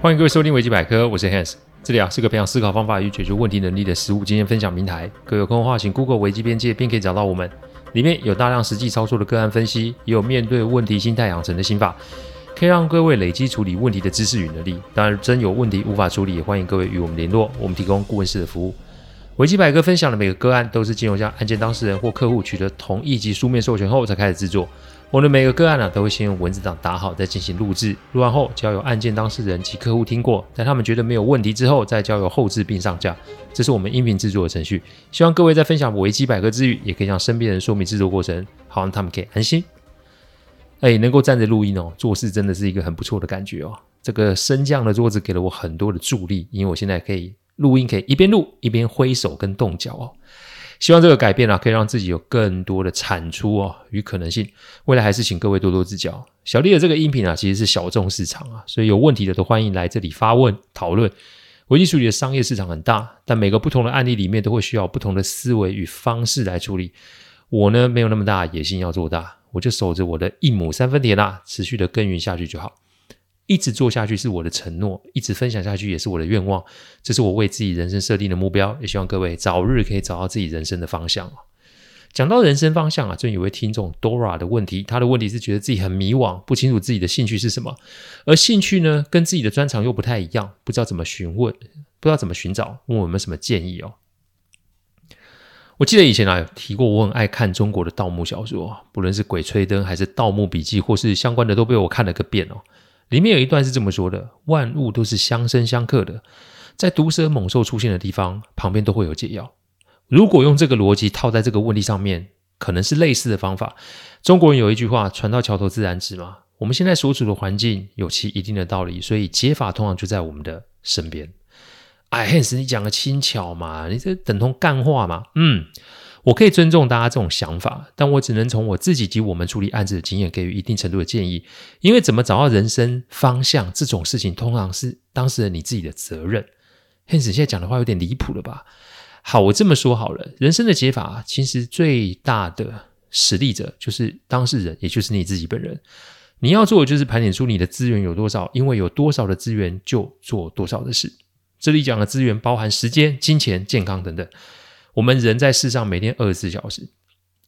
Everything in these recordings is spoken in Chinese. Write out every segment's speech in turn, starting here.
欢迎各位收听维基百科，我是 Hans，这里啊是个培养思考方法与解决问题能力的实务经验分享平台。各位有空的话，请 Google 维基边界，便可以找到我们。里面有大量实际操作的个案分析，也有面对问题心态养成的心法，可以让各位累积处理问题的知识与能力。当然，真有问题无法处理，也欢迎各位与我们联络，我们提供顾问式的服务。维基百科分享的每个个案，都是经由向案件当事人或客户取得同意及书面授权后才开始制作。我的每个个案呢、啊，都会先用文字档打好，再进行录制。录完后，交由案件当事人及客户听过，在他们觉得没有问题之后，再交由后制并上架。这是我们音频制作的程序。希望各位在分享维基百科之余，也可以向身边人说明制作过程，好让他们可以安心。哎，能够站着录音哦，做事真的是一个很不错的感觉哦。这个升降的桌子给了我很多的助力，因为我现在可以录音，可以一边录一边挥手跟动脚哦。希望这个改变啊，可以让自己有更多的产出哦与可能性。未来还是请各位多多指教。小丽的这个音频啊，其实是小众市场啊，所以有问题的都欢迎来这里发问讨论。危机处理的商业市场很大，但每个不同的案例里面都会需要不同的思维与方式来处理。我呢，没有那么大野心要做大，我就守着我的一亩三分田啊，持续的耕耘下去就好。一直做下去是我的承诺，一直分享下去也是我的愿望。这是我为自己人生设定的目标，也希望各位早日可以找到自己人生的方向。讲到人生方向啊，最近有位听众 Dora 的问题，他的问题是觉得自己很迷惘，不清楚自己的兴趣是什么，而兴趣呢跟自己的专长又不太一样，不知道怎么询问，不知道怎么寻找，问我有没有什么建议哦。我记得以前啊有提过，我很爱看中国的盗墓小说，不论是《鬼吹灯》还是《盗墓笔记》，或是相关的，都被我看了个遍哦。里面有一段是这么说的：万物都是相生相克的，在毒蛇猛兽出现的地方，旁边都会有解药。如果用这个逻辑套在这个问题上面，可能是类似的方法。中国人有一句话：“船到桥头自然直”嘛。我们现在所处的环境有其一定的道理，所以解法通常就在我们的身边。哎，Hans，你讲的轻巧嘛？你这等同干话嘛？嗯。我可以尊重大家这种想法，但我只能从我自己及我们处理案子的经验给予一定程度的建议。因为怎么找到人生方向这种事情，通常是当事人你自己的责任。Hans 现在讲的话有点离谱了吧？好，我这么说好了，人生的解法其实最大的实力者就是当事人，也就是你自己本人。你要做的就是盘点出你的资源有多少，因为有多少的资源就做多少的事。这里讲的资源包含时间、金钱、健康等等。我们人在世上每天二十四小时，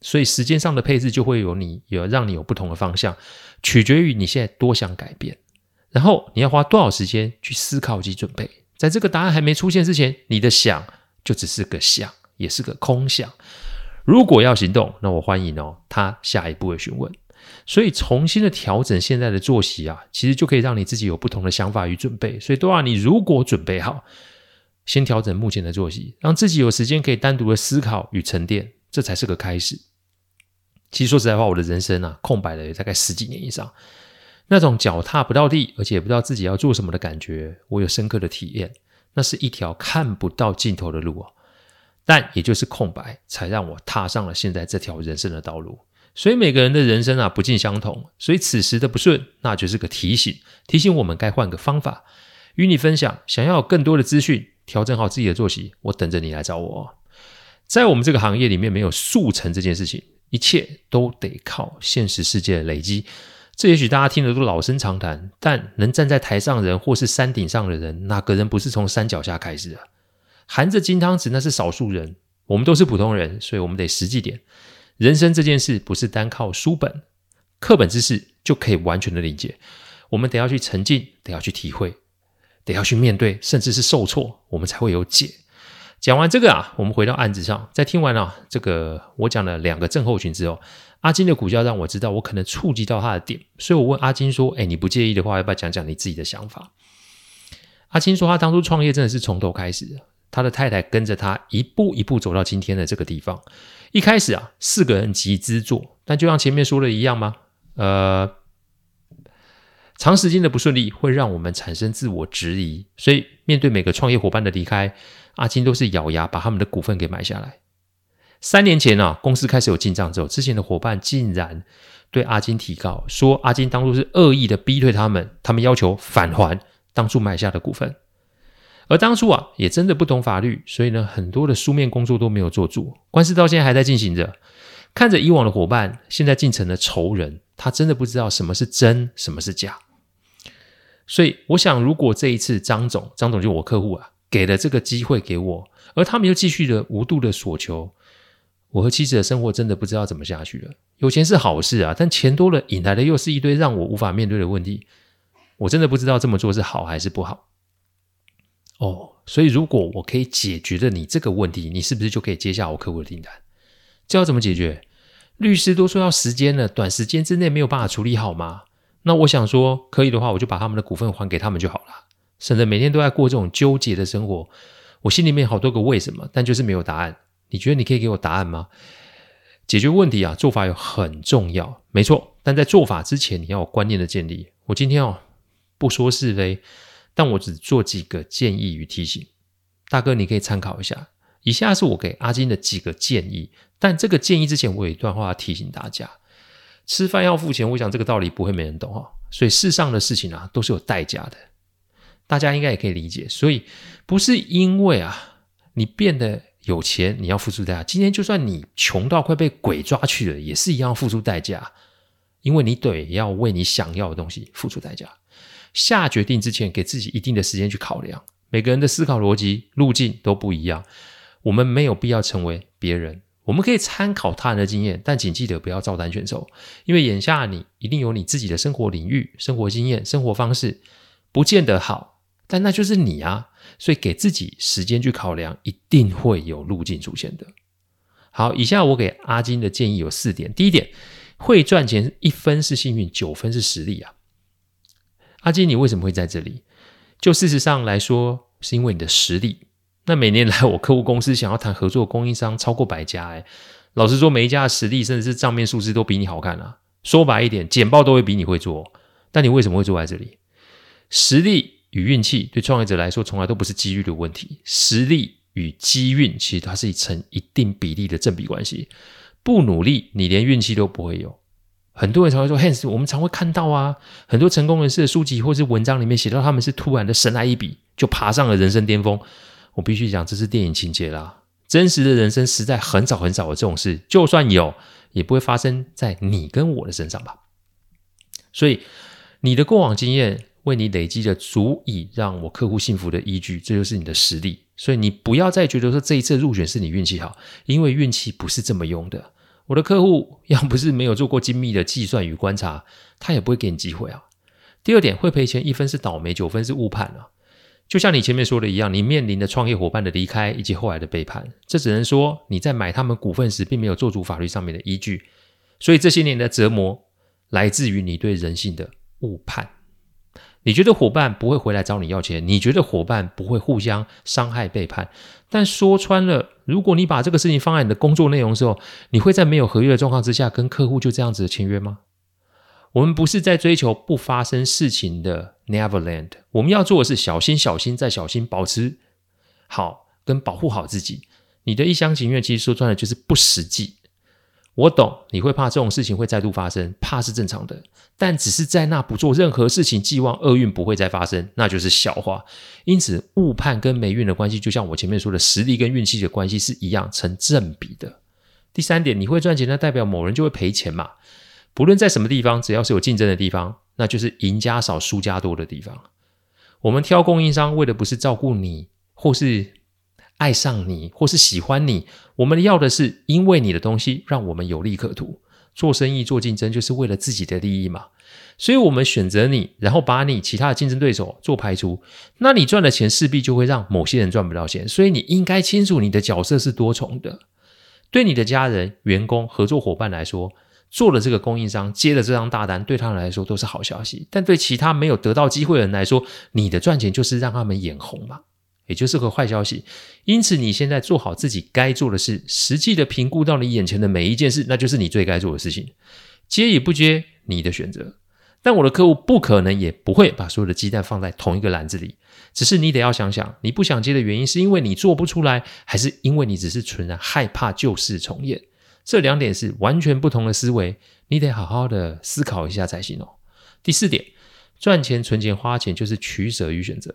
所以时间上的配置就会有你有让你有不同的方向，取决于你现在多想改变，然后你要花多少时间去思考及准备。在这个答案还没出现之前，你的想就只是个想，也是个空想。如果要行动，那我欢迎哦，他下一步的询问。所以重新的调整现在的作息啊，其实就可以让你自己有不同的想法与准备。所以，多啊，你如果准备好。先调整目前的作息，让自己有时间可以单独的思考与沉淀，这才是个开始。其实说实在话，我的人生啊，空白了也大概十几年以上，那种脚踏不到地，而且不知道自己要做什么的感觉，我有深刻的体验。那是一条看不到尽头的路啊，但也就是空白，才让我踏上了现在这条人生的道路。所以每个人的人生啊，不尽相同，所以此时的不顺，那就是个提醒，提醒我们该换个方法。与你分享，想要有更多的资讯。调整好自己的作息，我等着你来找我。在我们这个行业里面，没有速成这件事情，一切都得靠现实世界的累积。这也许大家听得都老生常谈，但能站在台上人或是山顶上的人，哪个人不是从山脚下开始的？含着金汤匙那是少数人，我们都是普通人，所以我们得实际点。人生这件事不是单靠书本、课本知识就可以完全的理解，我们得要去沉浸，得要去体会。得要去面对，甚至是受挫，我们才会有解。讲完这个啊，我们回到案子上。在听完了、啊、这个我讲了两个症候群之后，阿金的股价让我知道我可能触及到他的点，所以我问阿金说：“哎，你不介意的话，要不要讲讲你自己的想法？”阿金说：“他当初创业真的是从头开始，他的太太跟着他一步一步走到今天的这个地方。一开始啊，四个人集资做，但就像前面说的一样吗？呃。”长时间的不顺利会让我们产生自我质疑，所以面对每个创业伙伴的离开，阿金都是咬牙把他们的股份给买下来。三年前啊，公司开始有进账之后，之前的伙伴竟然对阿金提告，说阿金当初是恶意的逼退他们，他们要求返还当初买下的股份。而当初啊，也真的不懂法律，所以呢，很多的书面工作都没有做足，官司到现在还在进行着。看着以往的伙伴，现在竟成了仇人，他真的不知道什么是真，什么是假。所以我想，如果这一次张总，张总就我客户啊，给了这个机会给我，而他们又继续的无度的索求，我和妻子的生活真的不知道怎么下去了。有钱是好事啊，但钱多了引来的又是一堆让我无法面对的问题。我真的不知道这么做是好还是不好。哦，所以如果我可以解决了你这个问题，你是不是就可以接下我客户的订单？这要怎么解决？律师都说要时间了，短时间之内没有办法处理好吗？那我想说，可以的话，我就把他们的股份还给他们就好了，省得每天都在过这种纠结的生活。我心里面好多个为什么，但就是没有答案。你觉得你可以给我答案吗？解决问题啊，做法有很重要，没错。但在做法之前，你要有观念的建立。我今天哦，不说是非，但我只做几个建议与提醒。大哥，你可以参考一下。以下是我给阿金的几个建议，但这个建议之前，我有一段话要提醒大家。吃饭要付钱，我想这个道理不会没人懂哈。所以世上的事情啊，都是有代价的，大家应该也可以理解。所以不是因为啊，你变得有钱，你要付出代价。今天就算你穷到快被鬼抓去了，也是一样付出代价，因为你得要为你想要的东西付出代价。下决定之前，给自己一定的时间去考量。每个人的思考逻辑路径都不一样，我们没有必要成为别人。我们可以参考他人的经验，但请记得不要照单全收，因为眼下你一定有你自己的生活领域、生活经验、生活方式，不见得好，但那就是你啊，所以给自己时间去考量，一定会有路径出现的。好，以下我给阿金的建议有四点。第一点，会赚钱一分是幸运，九分是实力啊。阿金，你为什么会在这里？就事实上来说，是因为你的实力。那每年来我客户公司想要谈合作的供应商超过百家，哎，老实说，每一家的实力甚至是账面数字都比你好看啊。说白一点，简报都会比你会做。但你为什么会坐在这里？实力与运气对创业者来说从来都不是机遇的问题，实力与机运其实它是成一定比例的正比关系。不努力，你连运气都不会有。很多人常会说，Hans，我们常会看到啊，很多成功人士的书籍或是文章里面写到他们是突然的神来一笔，就爬上了人生巅峰。我必须讲，这是电影情节啦。真实的人生实在很少很少有这种事，就算有，也不会发生在你跟我的身上吧。所以，你的过往经验为你累积的足以让我客户幸福的依据，这就是你的实力。所以，你不要再觉得说这一次入选是你运气好，因为运气不是这么用的。我的客户要不是没有做过精密的计算与观察，他也不会给你机会啊。第二点，会赔钱一分是倒霉，九分是误判啊。就像你前面说的一样，你面临的创业伙伴的离开以及后来的背叛，这只能说你在买他们股份时并没有做足法律上面的依据，所以这些年的折磨来自于你对人性的误判。你觉得伙伴不会回来找你要钱，你觉得伙伴不会互相伤害背叛，但说穿了，如果你把这个事情放在你的工作内容的时候，你会在没有合约的状况之下跟客户就这样子的签约吗？我们不是在追求不发生事情的 Neverland，我们要做的是小心、小心再小心，保持好跟保护好自己。你的一厢情愿，其实说穿了就是不实际。我懂你会怕这种事情会再度发生，怕是正常的，但只是在那不做任何事情，寄望厄运不会再发生，那就是笑话。因此，误判跟霉运的关系，就像我前面说的实力跟运气的关系是一样成正比的。第三点，你会赚钱，那代表某人就会赔钱嘛？不论在什么地方，只要是有竞争的地方，那就是赢家少、输家多的地方。我们挑供应商，为的不是照顾你，或是爱上你，或是喜欢你。我们要的是，因为你的东西让我们有利可图。做生意、做竞争，就是为了自己的利益嘛。所以，我们选择你，然后把你其他的竞争对手做排除。那你赚的钱势必就会让某些人赚不到钱。所以，你应该清楚你的角色是多重的。对你的家人、员工、合作伙伴来说。做了这个供应商，接了这张大单，对他们来说都是好消息。但对其他没有得到机会的人来说，你的赚钱就是让他们眼红嘛，也就是个坏消息。因此，你现在做好自己该做的事，实际的评估到你眼前的每一件事，那就是你最该做的事情。接与不接，你的选择。但我的客户不可能也不会把所有的鸡蛋放在同一个篮子里，只是你得要想想，你不想接的原因是因为你做不出来，还是因为你只是纯然害怕旧事重演？这两点是完全不同的思维，你得好好的思考一下才行哦。第四点，赚钱、存钱、花钱就是取舍与选择。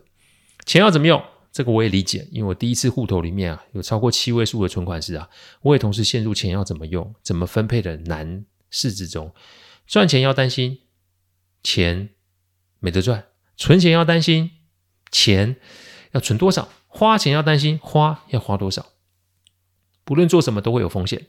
钱要怎么用？这个我也理解，因为我第一次户头里面啊有超过七位数的存款时啊，我也同时陷入钱要怎么用、怎么分配的难事之中。赚钱要担心钱没得赚，存钱要担心钱要存多少，花钱要担心花要花多少。不论做什么都会有风险，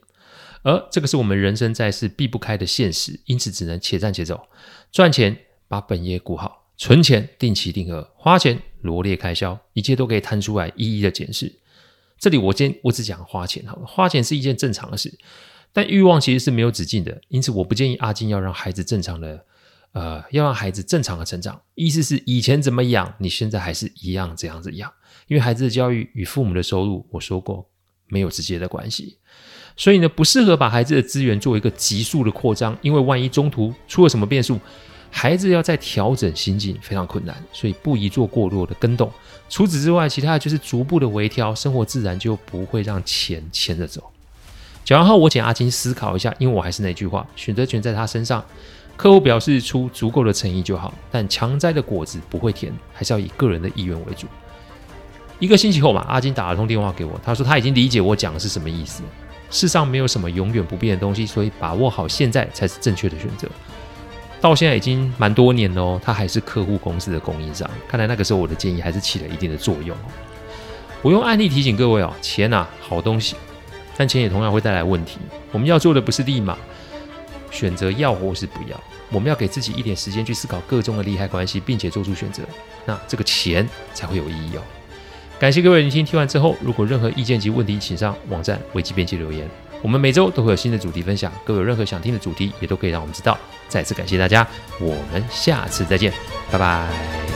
而这个是我们人生在世避不开的现实，因此只能且战且走。赚钱把本业顾好，存钱定期定额，花钱罗列开销，一切都可以摊出来一一的检视。这里我今我只讲花钱好了，花钱是一件正常的事，但欲望其实是没有止境的，因此我不建议阿金要让孩子正常的。呃，要让孩子正常的成长，意思是以前怎么养，你现在还是一样这样子养。因为孩子的教育与父母的收入，我说过没有直接的关系，所以呢，不适合把孩子的资源做一个急速的扩张，因为万一中途出了什么变数，孩子要再调整心境非常困难，所以不宜做过多的跟动。除此之外，其他就是逐步的微调，生活自然就不会让钱牵着走。讲完后，我请阿金思考一下，因为我还是那句话，选择权在他身上。客户表示出足够的诚意就好，但强摘的果子不会甜，还是要以个人的意愿为主。一个星期后嘛，阿金打了通电话给我，他说他已经理解我讲的是什么意思。世上没有什么永远不变的东西，所以把握好现在才是正确的选择。到现在已经蛮多年了哦，他还是客户公司的供应商，看来那个时候我的建议还是起了一定的作用。我用案例提醒各位哦，钱呐，好东西，但钱也同样会带来问题。我们要做的不是立马。选择要或是不要，我们要给自己一点时间去思考个中的利害关系，并且做出选择，那这个钱才会有意义哦。感谢各位聆听，听完之后，如果任何意见及问题，请上网站危机编辑留言。我们每周都会有新的主题分享，各位有任何想听的主题，也都可以让我们知道。再次感谢大家，我们下次再见，拜拜。